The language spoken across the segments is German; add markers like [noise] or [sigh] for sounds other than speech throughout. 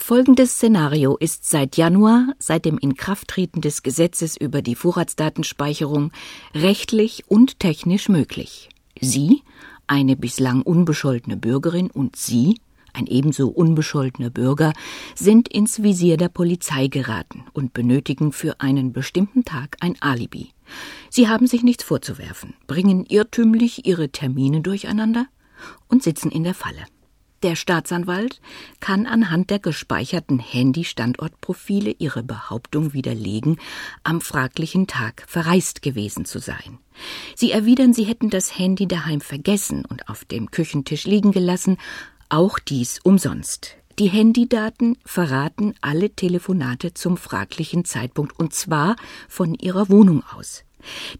Folgendes Szenario ist seit Januar, seit dem Inkrafttreten des Gesetzes über die Vorratsdatenspeicherung, rechtlich und technisch möglich. Sie, eine bislang unbescholtene Bürgerin, und Sie, ein ebenso unbescholtener Bürger, sind ins Visier der Polizei geraten und benötigen für einen bestimmten Tag ein Alibi. Sie haben sich nichts vorzuwerfen, bringen irrtümlich ihre Termine durcheinander und sitzen in der Falle. Der Staatsanwalt kann anhand der gespeicherten Handy-Standortprofile ihre Behauptung widerlegen, am fraglichen Tag verreist gewesen zu sein. Sie erwidern, sie hätten das Handy daheim vergessen und auf dem Küchentisch liegen gelassen, auch dies umsonst. Die Handydaten verraten alle Telefonate zum fraglichen Zeitpunkt und zwar von ihrer Wohnung aus.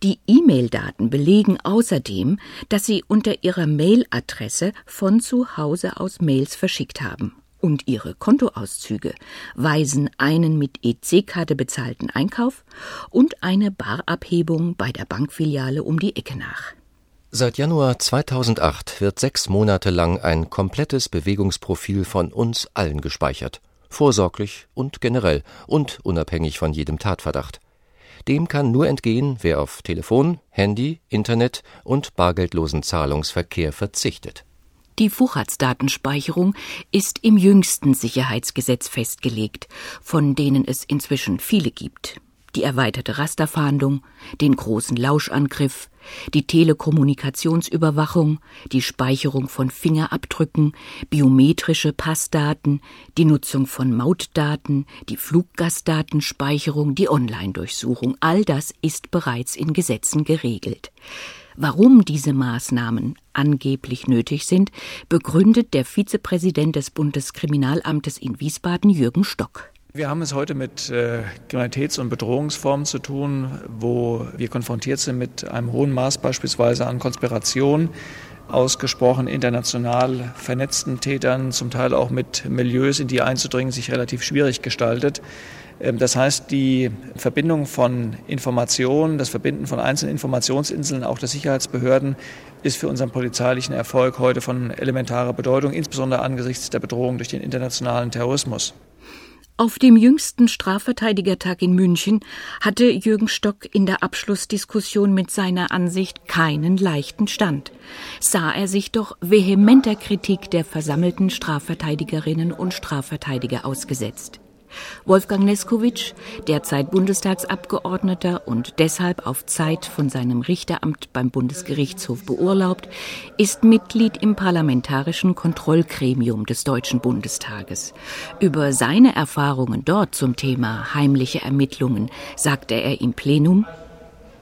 Die E-Mail-Daten belegen außerdem, dass Sie unter Ihrer Mail-Adresse von zu Hause aus Mails verschickt haben. Und Ihre Kontoauszüge weisen einen mit EC-Karte bezahlten Einkauf und eine Barabhebung bei der Bankfiliale um die Ecke nach. Seit Januar 2008 wird sechs Monate lang ein komplettes Bewegungsprofil von uns allen gespeichert. Vorsorglich und generell und unabhängig von jedem Tatverdacht. Dem kann nur entgehen, wer auf Telefon, Handy, Internet und bargeldlosen Zahlungsverkehr verzichtet. Die Vorratsdatenspeicherung ist im jüngsten Sicherheitsgesetz festgelegt, von denen es inzwischen viele gibt die erweiterte Rasterfahndung, den großen Lauschangriff, die Telekommunikationsüberwachung, die Speicherung von Fingerabdrücken, biometrische Passdaten, die Nutzung von Mautdaten, die Fluggastdatenspeicherung, die Online-Durchsuchung, all das ist bereits in Gesetzen geregelt. Warum diese Maßnahmen angeblich nötig sind, begründet der Vizepräsident des Bundeskriminalamtes in Wiesbaden Jürgen Stock. Wir haben es heute mit äh, Kriminalitäts- und Bedrohungsformen zu tun, wo wir konfrontiert sind mit einem hohen Maß beispielsweise an Konspiration, ausgesprochen international vernetzten Tätern, zum Teil auch mit Milieus, in die einzudringen, sich relativ schwierig gestaltet. Ähm, das heißt, die Verbindung von Informationen, das Verbinden von einzelnen Informationsinseln, auch der Sicherheitsbehörden, ist für unseren polizeilichen Erfolg heute von elementarer Bedeutung, insbesondere angesichts der Bedrohung durch den internationalen Terrorismus. Auf dem jüngsten Strafverteidigertag in München hatte Jürgen Stock in der Abschlussdiskussion mit seiner Ansicht keinen leichten Stand. Sah er sich doch vehementer Kritik der versammelten Strafverteidigerinnen und Strafverteidiger ausgesetzt. Wolfgang Neskowitsch, derzeit Bundestagsabgeordneter und deshalb auf Zeit von seinem Richteramt beim Bundesgerichtshof beurlaubt, ist Mitglied im parlamentarischen Kontrollgremium des Deutschen Bundestages. Über seine Erfahrungen dort zum Thema heimliche Ermittlungen sagte er im Plenum,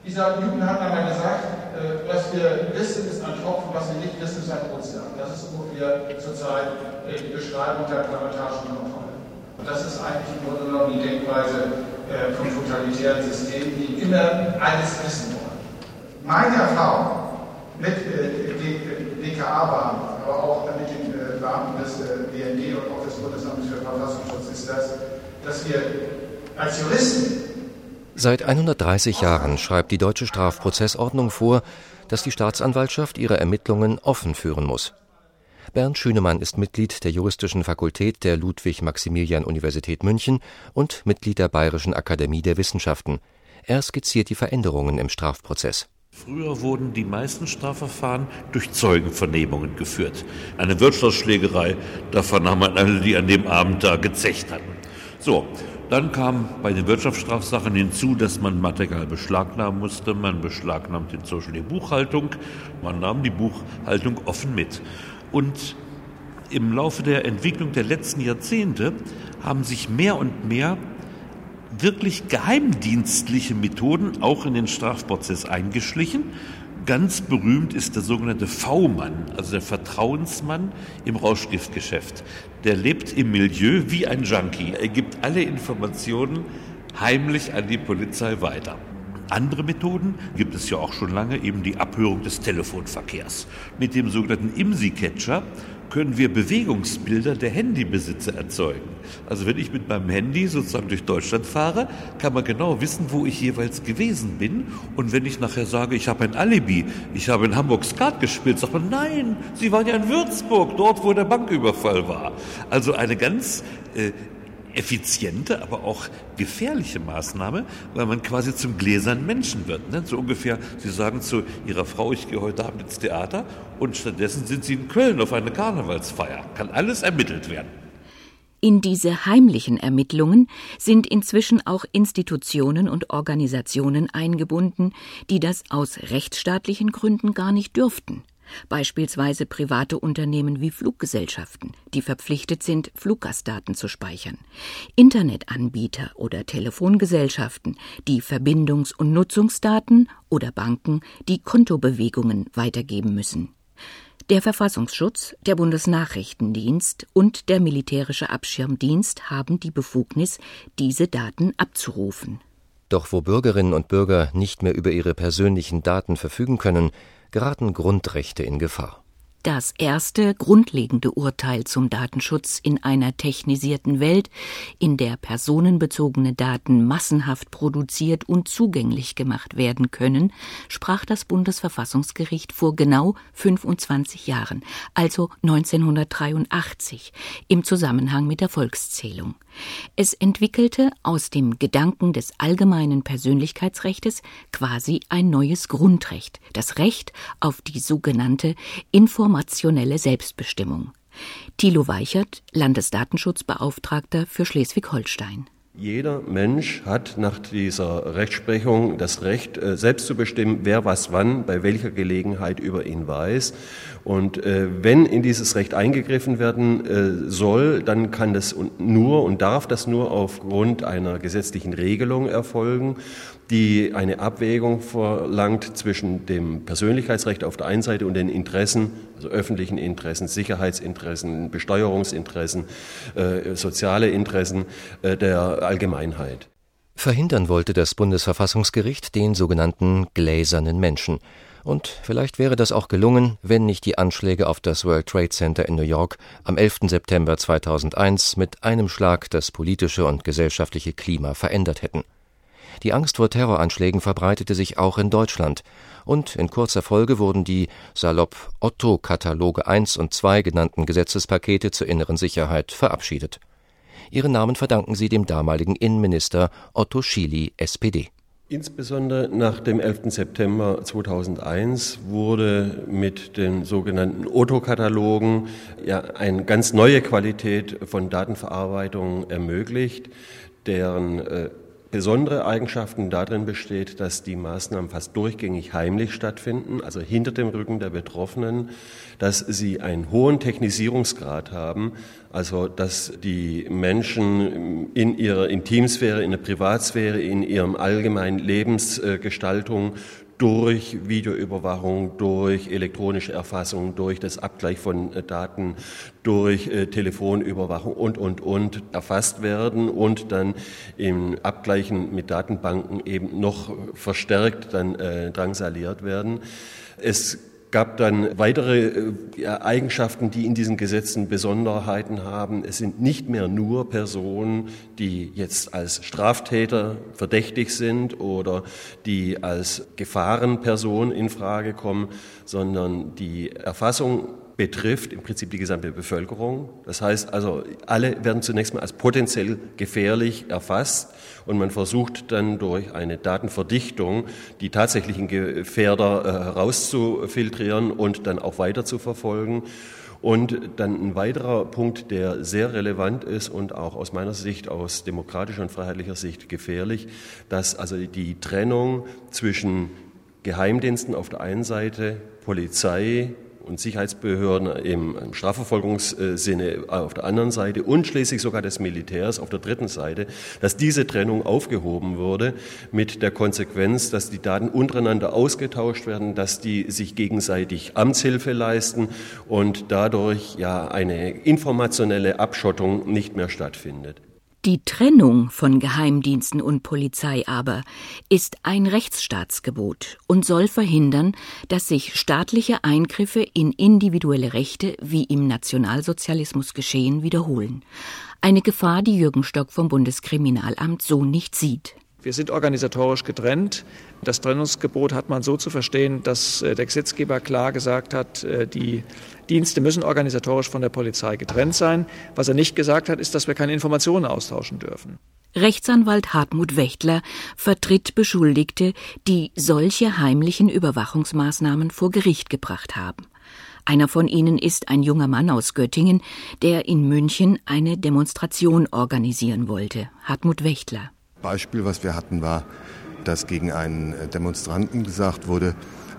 dieser Newton hat einmal gesagt, äh, was wir wissen, ist ein Tropfen, was wir nicht wissen, ist ein Ozean. Das ist ungefähr zurzeit äh, die Beschreibung der parlamentarischen Kontrolle. Das ist eigentlich im Grunde genommen die Denkweise äh, von totalitären Systemen, die immer alles wissen wollen. Meine Erfahrung mit äh, BKA-Beamten, aber auch mit den äh, Beamten des BND und auch des Bundesamtes für Verfassungsschutz ist das, dass wir als Juristen Seit 130 Jahren schreibt die deutsche Strafprozessordnung vor, dass die Staatsanwaltschaft ihre Ermittlungen offen führen muss. Bernd Schünemann ist Mitglied der Juristischen Fakultät der Ludwig-Maximilian-Universität München und Mitglied der Bayerischen Akademie der Wissenschaften. Er skizziert die Veränderungen im Strafprozess. Früher wurden die meisten Strafverfahren durch Zeugenvernehmungen geführt. Eine Wirtschaftsschlägerei, davon haben wir alle, die an dem Abend da gezecht hatten. So, dann kam bei den Wirtschaftsstrafsachen hinzu, dass man Material beschlagnahmen musste. Man beschlagnahmte inzwischen die Buchhaltung. Man nahm die Buchhaltung offen mit. Und im Laufe der Entwicklung der letzten Jahrzehnte haben sich mehr und mehr wirklich geheimdienstliche Methoden auch in den Strafprozess eingeschlichen. Ganz berühmt ist der sogenannte V-Mann, also der Vertrauensmann im Rauschgiftgeschäft. Der lebt im Milieu wie ein Junkie. Er gibt alle Informationen heimlich an die Polizei weiter. Andere Methoden gibt es ja auch schon lange, eben die Abhörung des Telefonverkehrs. Mit dem sogenannten IMSI-Catcher können wir Bewegungsbilder der Handybesitzer erzeugen. Also wenn ich mit meinem Handy sozusagen durch Deutschland fahre, kann man genau wissen, wo ich jeweils gewesen bin. Und wenn ich nachher sage, ich habe ein Alibi, ich habe in Hamburg Skat gespielt, sagt man, nein, Sie waren ja in Würzburg, dort, wo der Banküberfall war. Also eine ganz äh, effiziente, aber auch gefährliche Maßnahme, weil man quasi zum gläsernen Menschen wird. Ne? So ungefähr, Sie sagen zu Ihrer Frau, ich gehe heute Abend ins Theater und stattdessen sind Sie in Köln auf eine Karnevalsfeier. Kann alles ermittelt werden. In diese heimlichen Ermittlungen sind inzwischen auch Institutionen und Organisationen eingebunden, die das aus rechtsstaatlichen Gründen gar nicht dürften beispielsweise private Unternehmen wie Fluggesellschaften, die verpflichtet sind, Fluggastdaten zu speichern, Internetanbieter oder Telefongesellschaften, die Verbindungs- und Nutzungsdaten oder Banken, die Kontobewegungen weitergeben müssen. Der Verfassungsschutz, der Bundesnachrichtendienst und der militärische Abschirmdienst haben die Befugnis, diese Daten abzurufen. Doch wo Bürgerinnen und Bürger nicht mehr über ihre persönlichen Daten verfügen können, geraten Grundrechte in Gefahr. Das erste grundlegende Urteil zum Datenschutz in einer technisierten Welt, in der personenbezogene Daten massenhaft produziert und zugänglich gemacht werden können, sprach das Bundesverfassungsgericht vor genau 25 Jahren, also 1983, im Zusammenhang mit der Volkszählung. Es entwickelte aus dem Gedanken des allgemeinen Persönlichkeitsrechtes quasi ein neues Grundrecht, das Recht auf die sogenannte informationelle Selbstbestimmung. Thilo Weichert, Landesdatenschutzbeauftragter für Schleswig-Holstein. Jeder Mensch hat nach dieser Rechtsprechung das Recht, äh, selbst zu bestimmen, wer was wann, bei welcher Gelegenheit über ihn weiß. Und äh, wenn in dieses Recht eingegriffen werden äh, soll, dann kann das nur und darf das nur aufgrund einer gesetzlichen Regelung erfolgen die eine Abwägung verlangt zwischen dem Persönlichkeitsrecht auf der einen Seite und den Interessen, also öffentlichen Interessen, Sicherheitsinteressen, Besteuerungsinteressen, äh, soziale Interessen äh, der Allgemeinheit. Verhindern wollte das Bundesverfassungsgericht den sogenannten gläsernen Menschen. Und vielleicht wäre das auch gelungen, wenn nicht die Anschläge auf das World Trade Center in New York am 11. September 2001 mit einem Schlag das politische und gesellschaftliche Klima verändert hätten. Die Angst vor Terroranschlägen verbreitete sich auch in Deutschland, und in kurzer Folge wurden die salopp Otto-Kataloge I und II genannten Gesetzespakete zur inneren Sicherheit verabschiedet. Ihren Namen verdanken sie dem damaligen Innenminister Otto Schily, SPD. Insbesondere nach dem 11. September 2001 wurde mit den sogenannten Otto-Katalogen ja eine ganz neue Qualität von Datenverarbeitung ermöglicht, deren äh, besondere Eigenschaften darin besteht, dass die Maßnahmen fast durchgängig heimlich stattfinden, also hinter dem Rücken der Betroffenen, dass sie einen hohen Technisierungsgrad haben, also dass die Menschen in ihrer Intimsphäre, in der Privatsphäre, in ihrem allgemeinen Lebensgestaltung durch Videoüberwachung, durch elektronische Erfassung, durch das Abgleich von äh, Daten, durch äh, Telefonüberwachung und, und, und erfasst werden und dann im Abgleichen mit Datenbanken eben noch verstärkt dann äh, drangsaliert werden. Es gab dann weitere äh, Eigenschaften, die in diesen Gesetzen Besonderheiten haben. Es sind nicht mehr nur Personen, die jetzt als Straftäter verdächtig sind oder die als Gefahrenperson in Frage kommen, sondern die Erfassung betrifft im Prinzip die gesamte Bevölkerung. Das heißt also, alle werden zunächst mal als potenziell gefährlich erfasst und man versucht dann durch eine Datenverdichtung die tatsächlichen Gefährder äh, herauszufiltrieren und dann auch weiter zu verfolgen. Und dann ein weiterer Punkt, der sehr relevant ist und auch aus meiner Sicht, aus demokratischer und freiheitlicher Sicht gefährlich, dass also die Trennung zwischen Geheimdiensten auf der einen Seite, Polizei, und Sicherheitsbehörden im Strafverfolgungssinne auf der anderen Seite und schließlich sogar des Militärs auf der dritten Seite, dass diese Trennung aufgehoben wurde mit der Konsequenz, dass die Daten untereinander ausgetauscht werden, dass die sich gegenseitig Amtshilfe leisten und dadurch ja eine informationelle Abschottung nicht mehr stattfindet. Die Trennung von Geheimdiensten und Polizei aber ist ein Rechtsstaatsgebot und soll verhindern, dass sich staatliche Eingriffe in individuelle Rechte wie im Nationalsozialismus geschehen wiederholen. Eine Gefahr, die Jürgen Stock vom Bundeskriminalamt so nicht sieht. Wir sind organisatorisch getrennt. Das Trennungsgebot hat man so zu verstehen, dass äh, der Gesetzgeber klar gesagt hat, äh, die Dienste müssen organisatorisch von der Polizei getrennt sein. Was er nicht gesagt hat, ist, dass wir keine Informationen austauschen dürfen. Rechtsanwalt Hartmut Wächtler vertritt Beschuldigte, die solche heimlichen Überwachungsmaßnahmen vor Gericht gebracht haben. Einer von ihnen ist ein junger Mann aus Göttingen, der in München eine Demonstration organisieren wollte. Hartmut Wächtler. Beispiel, was wir hatten, war, dass gegen einen Demonstranten gesagt wurde,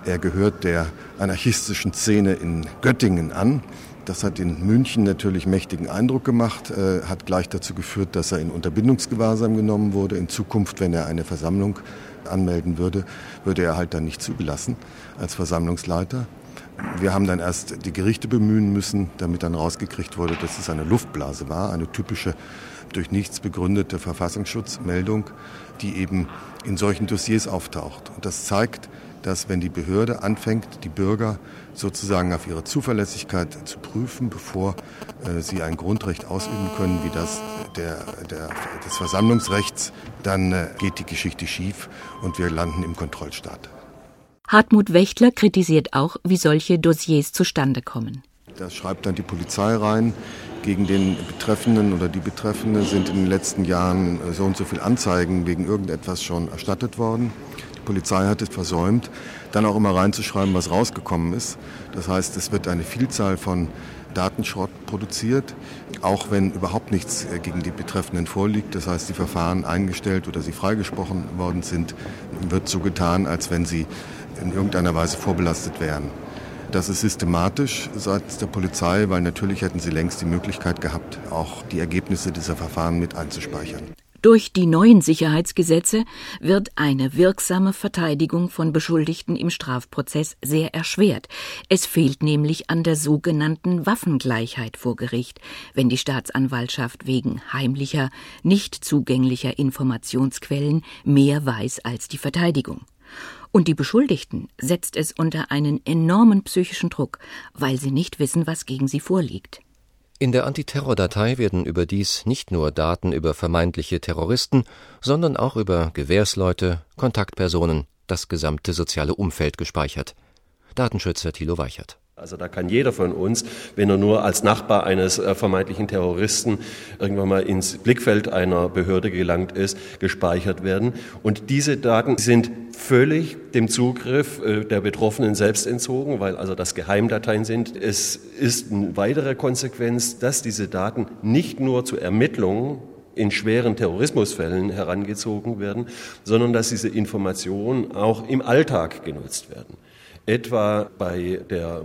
er gehört der anarchistischen Szene in Göttingen an. Das hat in München natürlich mächtigen Eindruck gemacht, äh, hat gleich dazu geführt, dass er in Unterbindungsgewahrsam genommen wurde. In Zukunft, wenn er eine Versammlung anmelden würde, würde er halt dann nicht zugelassen als Versammlungsleiter. Wir haben dann erst die Gerichte bemühen müssen, damit dann rausgekriegt wurde, dass es eine Luftblase war, eine typische durch nichts begründete Verfassungsschutzmeldung, die eben in solchen Dossiers auftaucht. Und das zeigt, dass wenn die Behörde anfängt, die Bürger sozusagen auf ihre Zuverlässigkeit zu prüfen, bevor äh, sie ein Grundrecht ausüben können, wie das der, der, des Versammlungsrechts, dann äh, geht die Geschichte schief und wir landen im Kontrollstaat. Hartmut Wächtler kritisiert auch, wie solche Dossiers zustande kommen. Das schreibt dann die Polizei rein gegen den Betreffenden oder die Betreffende sind in den letzten Jahren so und so viele Anzeigen wegen irgendetwas schon erstattet worden. Die Polizei hat es versäumt, dann auch immer reinzuschreiben, was rausgekommen ist. Das heißt, es wird eine Vielzahl von Datenschrott produziert, auch wenn überhaupt nichts äh, gegen die Betreffenden vorliegt. Das heißt, die Verfahren eingestellt oder sie freigesprochen worden sind, wird so getan, als wenn sie in irgendeiner Weise vorbelastet wären. Das ist systematisch seitens der Polizei, weil natürlich hätten sie längst die Möglichkeit gehabt, auch die Ergebnisse dieser Verfahren mit einzuspeichern. Durch die neuen Sicherheitsgesetze wird eine wirksame Verteidigung von Beschuldigten im Strafprozess sehr erschwert. Es fehlt nämlich an der sogenannten Waffengleichheit vor Gericht, wenn die Staatsanwaltschaft wegen heimlicher, nicht zugänglicher Informationsquellen mehr weiß als die Verteidigung. Und die Beschuldigten setzt es unter einen enormen psychischen Druck, weil sie nicht wissen, was gegen sie vorliegt. In der Antiterrordatei werden überdies nicht nur Daten über vermeintliche Terroristen, sondern auch über Gewährsleute, Kontaktpersonen, das gesamte soziale Umfeld gespeichert. Datenschützer Thilo Weichert. Also da kann jeder von uns, wenn er nur als Nachbar eines äh, vermeintlichen Terroristen irgendwann mal ins Blickfeld einer Behörde gelangt ist, gespeichert werden. Und diese Daten sind völlig dem Zugriff äh, der Betroffenen selbst entzogen, weil also das Geheimdateien sind. Es ist eine weitere Konsequenz, dass diese Daten nicht nur zu Ermittlungen in schweren Terrorismusfällen herangezogen werden, sondern dass diese Informationen auch im Alltag genutzt werden etwa bei der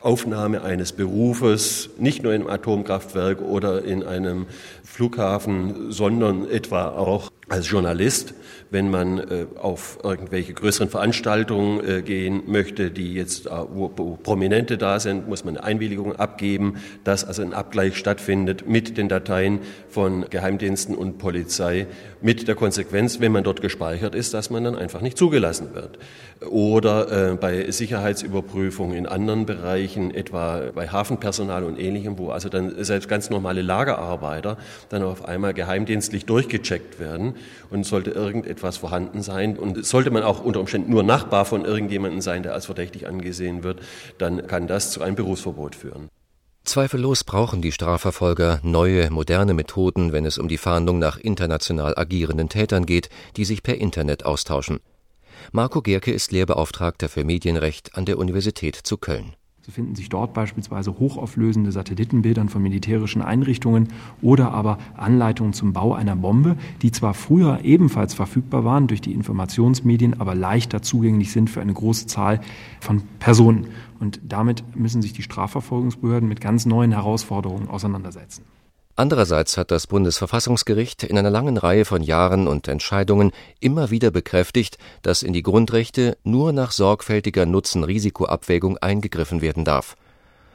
Aufnahme eines Berufes, nicht nur im Atomkraftwerk oder in einem Flughafen, sondern etwa auch als Journalist, wenn man äh, auf irgendwelche größeren Veranstaltungen äh, gehen möchte, die jetzt, äh, wo, Prominente da sind, muss man eine Einwilligung abgeben, dass also ein Abgleich stattfindet mit den Dateien von Geheimdiensten und Polizei, mit der Konsequenz, wenn man dort gespeichert ist, dass man dann einfach nicht zugelassen wird. Oder bei Sicherheitsüberprüfungen in anderen Bereichen, etwa bei Hafenpersonal und Ähnlichem, wo also dann selbst ganz normale Lagerarbeiter dann auf einmal geheimdienstlich durchgecheckt werden und sollte irgendetwas vorhanden sein und sollte man auch unter Umständen nur Nachbar von irgendjemandem sein, der als verdächtig angesehen wird, dann kann das zu einem Berufsverbot führen. Zweifellos brauchen die Strafverfolger neue, moderne Methoden, wenn es um die Fahndung nach international agierenden Tätern geht, die sich per Internet austauschen. Marco Gerke ist Lehrbeauftragter für Medienrecht an der Universität zu Köln. So finden sich dort beispielsweise hochauflösende Satellitenbildern von militärischen Einrichtungen oder aber Anleitungen zum Bau einer Bombe, die zwar früher ebenfalls verfügbar waren durch die Informationsmedien, aber leichter zugänglich sind für eine große Zahl von Personen. Und damit müssen sich die Strafverfolgungsbehörden mit ganz neuen Herausforderungen auseinandersetzen. Andererseits hat das Bundesverfassungsgericht in einer langen Reihe von Jahren und Entscheidungen immer wieder bekräftigt, dass in die Grundrechte nur nach sorgfältiger Nutzen-Risiko-Abwägung eingegriffen werden darf.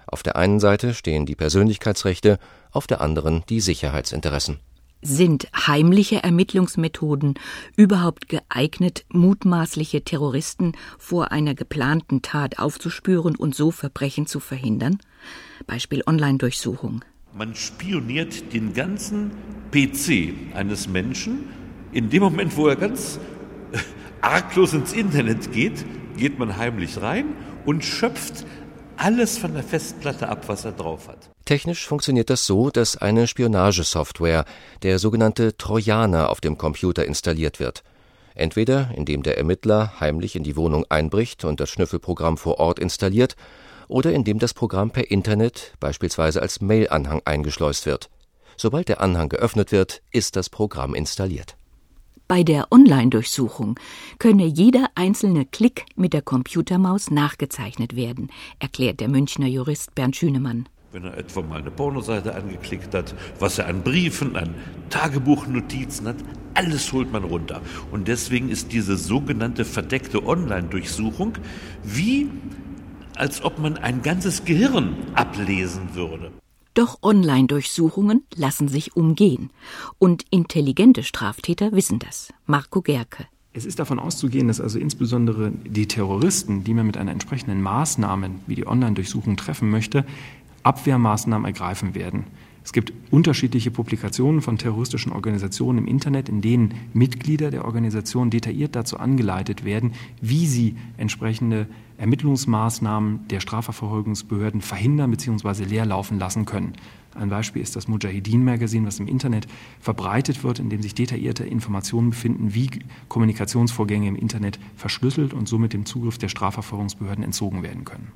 Auf der einen Seite stehen die Persönlichkeitsrechte, auf der anderen die Sicherheitsinteressen. Sind heimliche Ermittlungsmethoden überhaupt geeignet, mutmaßliche Terroristen vor einer geplanten Tat aufzuspüren und so Verbrechen zu verhindern? Beispiel Online-Durchsuchung. Man spioniert den ganzen PC eines Menschen. In dem Moment, wo er ganz äh, arglos ins Internet geht, geht man heimlich rein und schöpft alles von der Festplatte ab, was er drauf hat. Technisch funktioniert das so, dass eine Spionagesoftware, der sogenannte Trojaner, auf dem Computer installiert wird. Entweder indem der Ermittler heimlich in die Wohnung einbricht und das Schnüffelprogramm vor Ort installiert, oder indem das Programm per Internet, beispielsweise als Mail-Anhang, eingeschleust wird. Sobald der Anhang geöffnet wird, ist das Programm installiert. Bei der Online-Durchsuchung könne jeder einzelne Klick mit der Computermaus nachgezeichnet werden, erklärt der Münchner Jurist Bernd Schünemann wenn er etwa mal eine Pornoseite angeklickt hat, was er an Briefen, an Tagebuchnotizen hat, alles holt man runter. Und deswegen ist diese sogenannte verdeckte Online-Durchsuchung wie, als ob man ein ganzes Gehirn ablesen würde. Doch Online-Durchsuchungen lassen sich umgehen. Und intelligente Straftäter wissen das. Marco Gerke. Es ist davon auszugehen, dass also insbesondere die Terroristen, die man mit einer entsprechenden Maßnahme wie die Online-Durchsuchung treffen möchte, Abwehrmaßnahmen ergreifen werden. Es gibt unterschiedliche Publikationen von terroristischen Organisationen im Internet, in denen Mitglieder der Organisation detailliert dazu angeleitet werden, wie sie entsprechende Ermittlungsmaßnahmen der Strafverfolgungsbehörden verhindern bzw. leerlaufen lassen können. Ein Beispiel ist das Mujahideen-Magazin, was im Internet verbreitet wird, in dem sich detaillierte Informationen befinden, wie Kommunikationsvorgänge im Internet verschlüsselt und somit dem Zugriff der Strafverfolgungsbehörden entzogen werden können.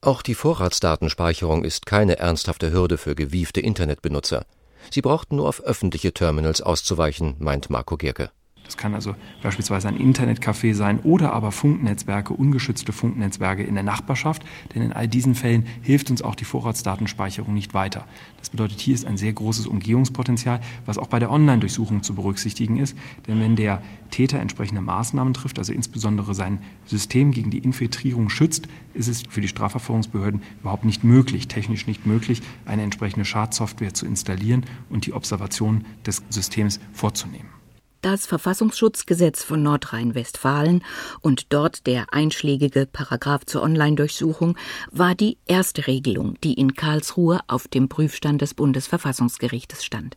Auch die Vorratsdatenspeicherung ist keine ernsthafte Hürde für gewiefte Internetbenutzer. Sie brauchten nur auf öffentliche Terminals auszuweichen, meint Marco Gierke. Das kann also beispielsweise ein Internetcafé sein oder aber Funknetzwerke, ungeschützte Funknetzwerke in der Nachbarschaft. Denn in all diesen Fällen hilft uns auch die Vorratsdatenspeicherung nicht weiter. Das bedeutet, hier ist ein sehr großes Umgehungspotenzial, was auch bei der Online-Durchsuchung zu berücksichtigen ist. Denn wenn der Täter entsprechende Maßnahmen trifft, also insbesondere sein System gegen die Infiltrierung schützt, ist es für die Strafverfolgungsbehörden überhaupt nicht möglich, technisch nicht möglich, eine entsprechende Schadsoftware zu installieren und die Observation des Systems vorzunehmen das Verfassungsschutzgesetz von Nordrhein-Westfalen und dort der einschlägige Paragraph zur Online-Durchsuchung war die erste Regelung, die in Karlsruhe auf dem Prüfstand des Bundesverfassungsgerichtes stand.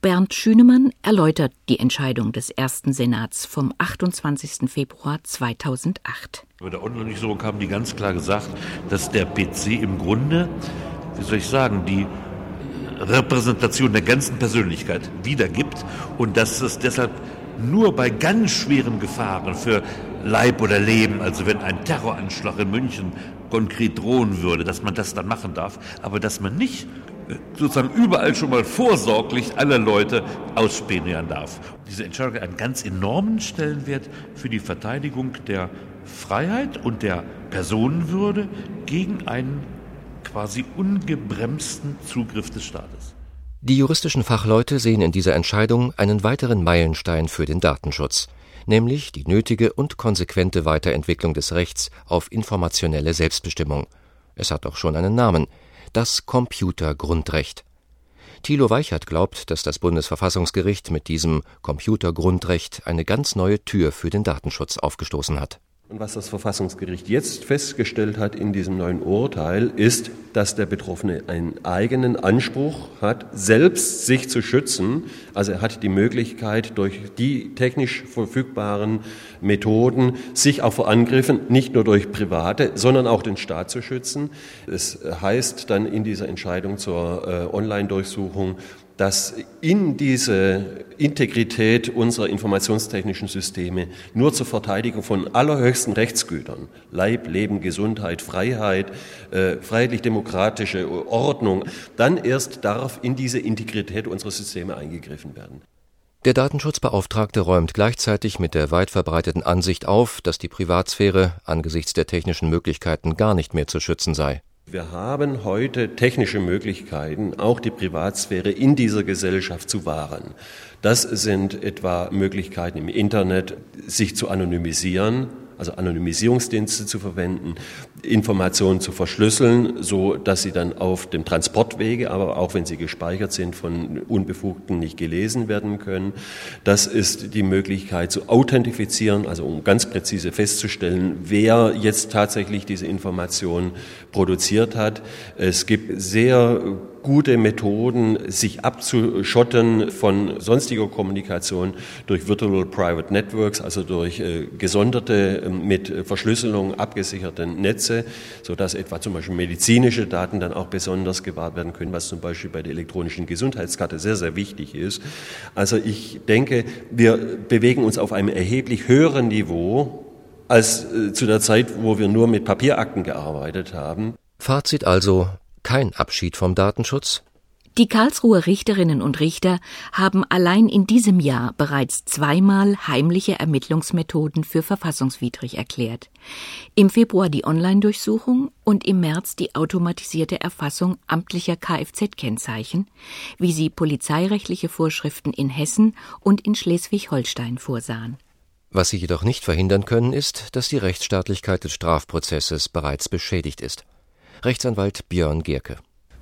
Bernd Schünemann erläutert die Entscheidung des ersten Senats vom 28. Februar 2008. Bei der Online-Durchsuchung haben die ganz klar gesagt, dass der PC im Grunde, wie soll ich sagen, die Repräsentation der ganzen Persönlichkeit wiedergibt und dass es deshalb nur bei ganz schweren Gefahren für Leib oder Leben, also wenn ein Terroranschlag in München konkret drohen würde, dass man das dann machen darf, aber dass man nicht äh, sozusagen überall schon mal vorsorglich alle Leute ausspionieren darf. Diese Entscheidung hat einen ganz enormen Stellenwert für die Verteidigung der Freiheit und der Personenwürde gegen einen quasi ungebremsten Zugriff des Staates. Die juristischen Fachleute sehen in dieser Entscheidung einen weiteren Meilenstein für den Datenschutz, nämlich die nötige und konsequente Weiterentwicklung des Rechts auf informationelle Selbstbestimmung. Es hat auch schon einen Namen, das Computergrundrecht. Thilo Weichert glaubt, dass das Bundesverfassungsgericht mit diesem Computergrundrecht eine ganz neue Tür für den Datenschutz aufgestoßen hat. Und was das Verfassungsgericht jetzt festgestellt hat in diesem neuen Urteil, ist, dass der Betroffene einen eigenen Anspruch hat, selbst sich zu schützen. Also er hat die Möglichkeit, durch die technisch verfügbaren Methoden sich auch vor Angriffen nicht nur durch Private, sondern auch den Staat zu schützen. Es heißt dann in dieser Entscheidung zur äh, Online-Durchsuchung, dass in diese Integrität unserer informationstechnischen Systeme nur zur Verteidigung von allerhöchsten Rechtsgütern, Leib, Leben, Gesundheit, Freiheit, äh, freiheitlich-demokratische Ordnung, dann erst darf in diese Integrität unserer Systeme eingegriffen werden. Der Datenschutzbeauftragte räumt gleichzeitig mit der weit verbreiteten Ansicht auf, dass die Privatsphäre angesichts der technischen Möglichkeiten gar nicht mehr zu schützen sei. Wir haben heute technische Möglichkeiten, auch die Privatsphäre in dieser Gesellschaft zu wahren. Das sind etwa Möglichkeiten im Internet, sich zu anonymisieren, also Anonymisierungsdienste zu verwenden, Informationen zu verschlüsseln, so dass sie dann auf dem Transportwege, aber auch wenn sie gespeichert sind, von Unbefugten nicht gelesen werden können. Das ist die Möglichkeit zu authentifizieren, also um ganz präzise festzustellen, wer jetzt tatsächlich diese Informationen produziert hat. Es gibt sehr gute Methoden, sich abzuschotten von sonstiger Kommunikation durch Virtual Private Networks, also durch äh, gesonderte, äh, mit Verschlüsselung abgesicherte Netze, sodass etwa zum Beispiel medizinische Daten dann auch besonders gewahrt werden können, was zum Beispiel bei der elektronischen Gesundheitskarte sehr, sehr wichtig ist. Also ich denke, wir bewegen uns auf einem erheblich höheren Niveau als äh, zu der Zeit, wo wir nur mit Papierakten gearbeitet haben. Fazit also, kein Abschied vom Datenschutz? Die Karlsruher Richterinnen und Richter haben allein in diesem Jahr bereits zweimal heimliche Ermittlungsmethoden für verfassungswidrig erklärt. Im Februar die Online-Durchsuchung und im März die automatisierte Erfassung amtlicher Kfz-Kennzeichen, wie sie polizeirechtliche Vorschriften in Hessen und in Schleswig-Holstein vorsahen. Was sie jedoch nicht verhindern können, ist, dass die Rechtsstaatlichkeit des Strafprozesses bereits beschädigt ist. Rechtsanwalt Björn Gierke.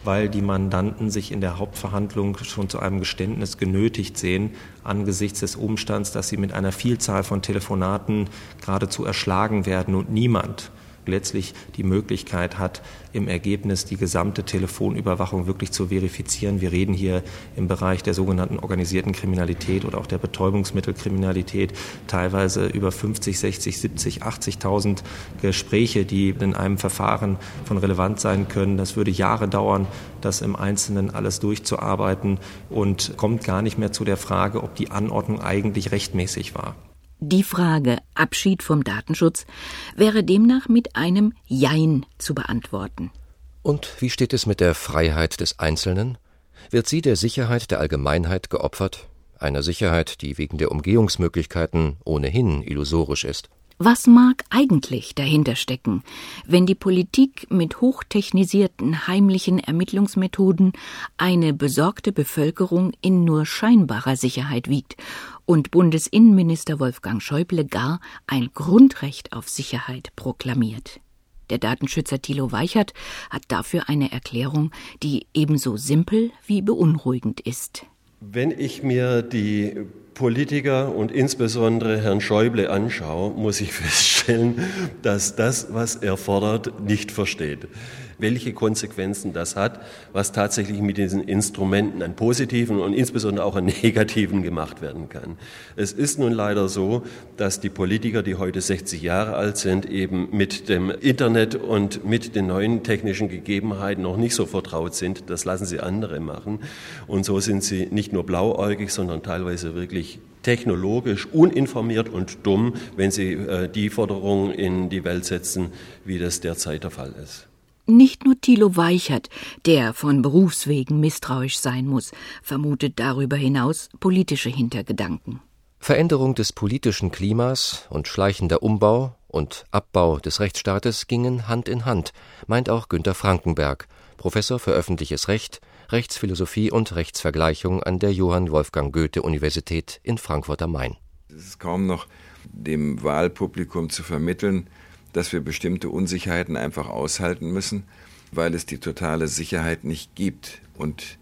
Weil die Mandanten sich in der Hauptverhandlung schon zu einem Geständnis genötigt sehen, angesichts des Umstands, dass sie mit einer Vielzahl von Telefonaten geradezu erschlagen werden und niemand letztlich die Möglichkeit hat, im Ergebnis die gesamte Telefonüberwachung wirklich zu verifizieren. Wir reden hier im Bereich der sogenannten organisierten Kriminalität oder auch der Betäubungsmittelkriminalität teilweise über 50, 60, 70, 80.000 Gespräche, die in einem Verfahren von relevant sein können. Das würde Jahre dauern, das im Einzelnen alles durchzuarbeiten und kommt gar nicht mehr zu der Frage, ob die Anordnung eigentlich rechtmäßig war. Die Frage Abschied vom Datenschutz wäre demnach mit einem Jein zu beantworten. Und wie steht es mit der Freiheit des Einzelnen? Wird sie der Sicherheit der Allgemeinheit geopfert? Einer Sicherheit, die wegen der Umgehungsmöglichkeiten ohnehin illusorisch ist. Was mag eigentlich dahinter stecken, wenn die Politik mit hochtechnisierten heimlichen Ermittlungsmethoden eine besorgte Bevölkerung in nur scheinbarer Sicherheit wiegt und Bundesinnenminister Wolfgang Schäuble gar ein Grundrecht auf Sicherheit proklamiert? Der Datenschützer Thilo Weichert hat dafür eine Erklärung, die ebenso simpel wie beunruhigend ist. Wenn ich mir die Politiker und insbesondere Herrn Schäuble anschaue, muss ich [laughs] feststellen, dass das, was er fordert, nicht versteht welche Konsequenzen das hat, was tatsächlich mit diesen Instrumenten an positiven und insbesondere auch an [laughs] negativen gemacht werden kann. Es ist nun leider so, dass die Politiker, die heute 60 Jahre alt sind, eben mit dem Internet und mit den neuen technischen Gegebenheiten noch nicht so vertraut sind. Das lassen sie andere machen. Und so sind sie nicht nur blauäugig, sondern teilweise wirklich technologisch uninformiert und dumm, wenn sie äh, die Forderungen in die Welt setzen, wie das derzeit der Fall ist. Nicht nur Thilo Weichert, der von Berufswegen misstrauisch sein muss, vermutet darüber hinaus politische Hintergedanken. Veränderung des politischen Klimas und schleichender Umbau und Abbau des Rechtsstaates gingen Hand in Hand, meint auch Günter Frankenberg, Professor für öffentliches Recht, Rechtsphilosophie und Rechtsvergleichung an der Johann Wolfgang Goethe Universität in Frankfurt am Main. Es ist kaum noch dem Wahlpublikum zu vermitteln, dass wir bestimmte Unsicherheiten einfach aushalten müssen, weil es die totale Sicherheit nicht gibt. Und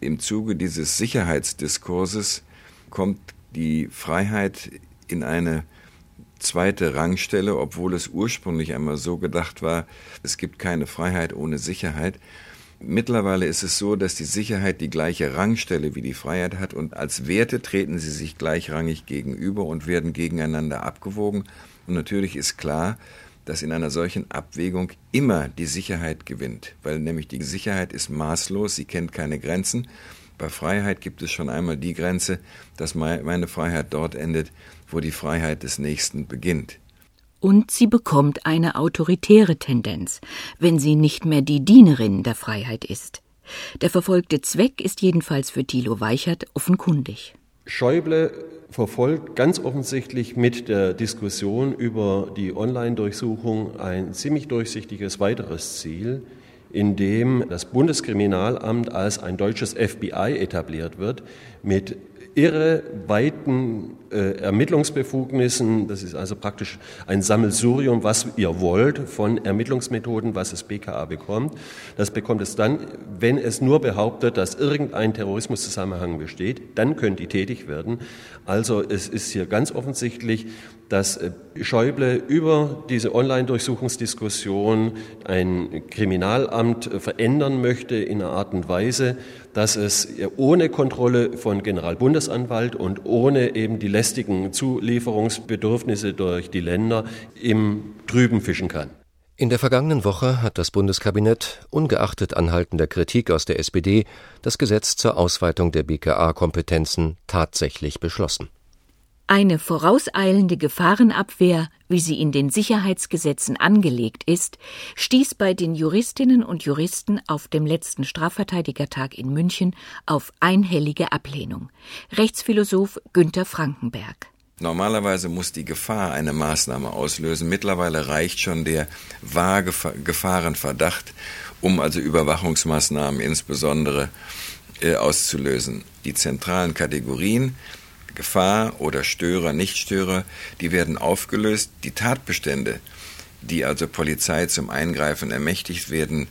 im Zuge dieses Sicherheitsdiskurses kommt die Freiheit in eine zweite Rangstelle, obwohl es ursprünglich einmal so gedacht war, es gibt keine Freiheit ohne Sicherheit. Mittlerweile ist es so, dass die Sicherheit die gleiche Rangstelle wie die Freiheit hat und als Werte treten sie sich gleichrangig gegenüber und werden gegeneinander abgewogen. Und natürlich ist klar, dass in einer solchen Abwägung immer die Sicherheit gewinnt, weil nämlich die Sicherheit ist maßlos, sie kennt keine Grenzen. Bei Freiheit gibt es schon einmal die Grenze, dass meine Freiheit dort endet, wo die Freiheit des Nächsten beginnt. Und sie bekommt eine autoritäre Tendenz, wenn sie nicht mehr die Dienerin der Freiheit ist. Der verfolgte Zweck ist jedenfalls für Thilo Weichert offenkundig. Schäuble verfolgt ganz offensichtlich mit der Diskussion über die Online-Durchsuchung ein ziemlich durchsichtiges weiteres Ziel, in dem das Bundeskriminalamt als ein deutsches FBI etabliert wird, mit irre weiten äh, Ermittlungsbefugnissen. Das ist also praktisch ein Sammelsurium, was ihr wollt von Ermittlungsmethoden, was das BKA bekommt. Das bekommt es dann, wenn es nur behauptet, dass irgendein Terrorismuszusammenhang besteht, dann können die tätig werden. Also es ist hier ganz offensichtlich, dass äh, Schäuble über diese Online-Durchsuchungsdiskussion ein Kriminalamt verändern möchte in einer Art und Weise, dass es ohne Kontrolle von Generalbundesanwalt und ohne eben die lästigen Zulieferungsbedürfnisse durch die Länder im Trüben fischen kann. In der vergangenen Woche hat das Bundeskabinett, ungeachtet anhaltender Kritik aus der SPD, das Gesetz zur Ausweitung der BKA-Kompetenzen tatsächlich beschlossen. Eine vorauseilende Gefahrenabwehr, wie sie in den Sicherheitsgesetzen angelegt ist, stieß bei den Juristinnen und Juristen auf dem letzten Strafverteidigertag in München auf einhellige Ablehnung. Rechtsphilosoph Günther Frankenberg. Normalerweise muss die Gefahr eine Maßnahme auslösen. Mittlerweile reicht schon der vage Gefahrenverdacht, um also Überwachungsmaßnahmen insbesondere äh, auszulösen. Die zentralen Kategorien Gefahr oder Störer, Nichtstörer, die werden aufgelöst. Die Tatbestände, die also Polizei zum Eingreifen ermächtigt werden,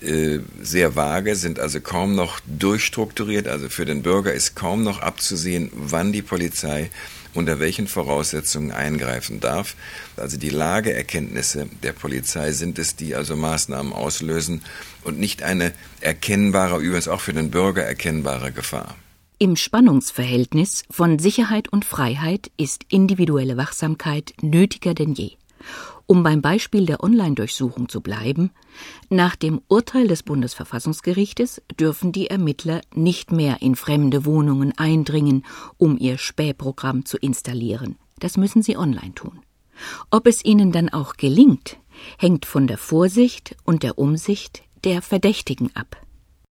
äh, sehr vage, sind also kaum noch durchstrukturiert. Also für den Bürger ist kaum noch abzusehen, wann die Polizei unter welchen Voraussetzungen eingreifen darf. Also die Lageerkenntnisse der Polizei sind es, die also Maßnahmen auslösen und nicht eine erkennbare, übrigens auch für den Bürger erkennbare Gefahr. Im Spannungsverhältnis von Sicherheit und Freiheit ist individuelle Wachsamkeit nötiger denn je. Um beim Beispiel der Online-Durchsuchung zu bleiben, nach dem Urteil des Bundesverfassungsgerichtes dürfen die Ermittler nicht mehr in fremde Wohnungen eindringen, um ihr Spähprogramm zu installieren. Das müssen sie online tun. Ob es ihnen dann auch gelingt, hängt von der Vorsicht und der Umsicht der Verdächtigen ab.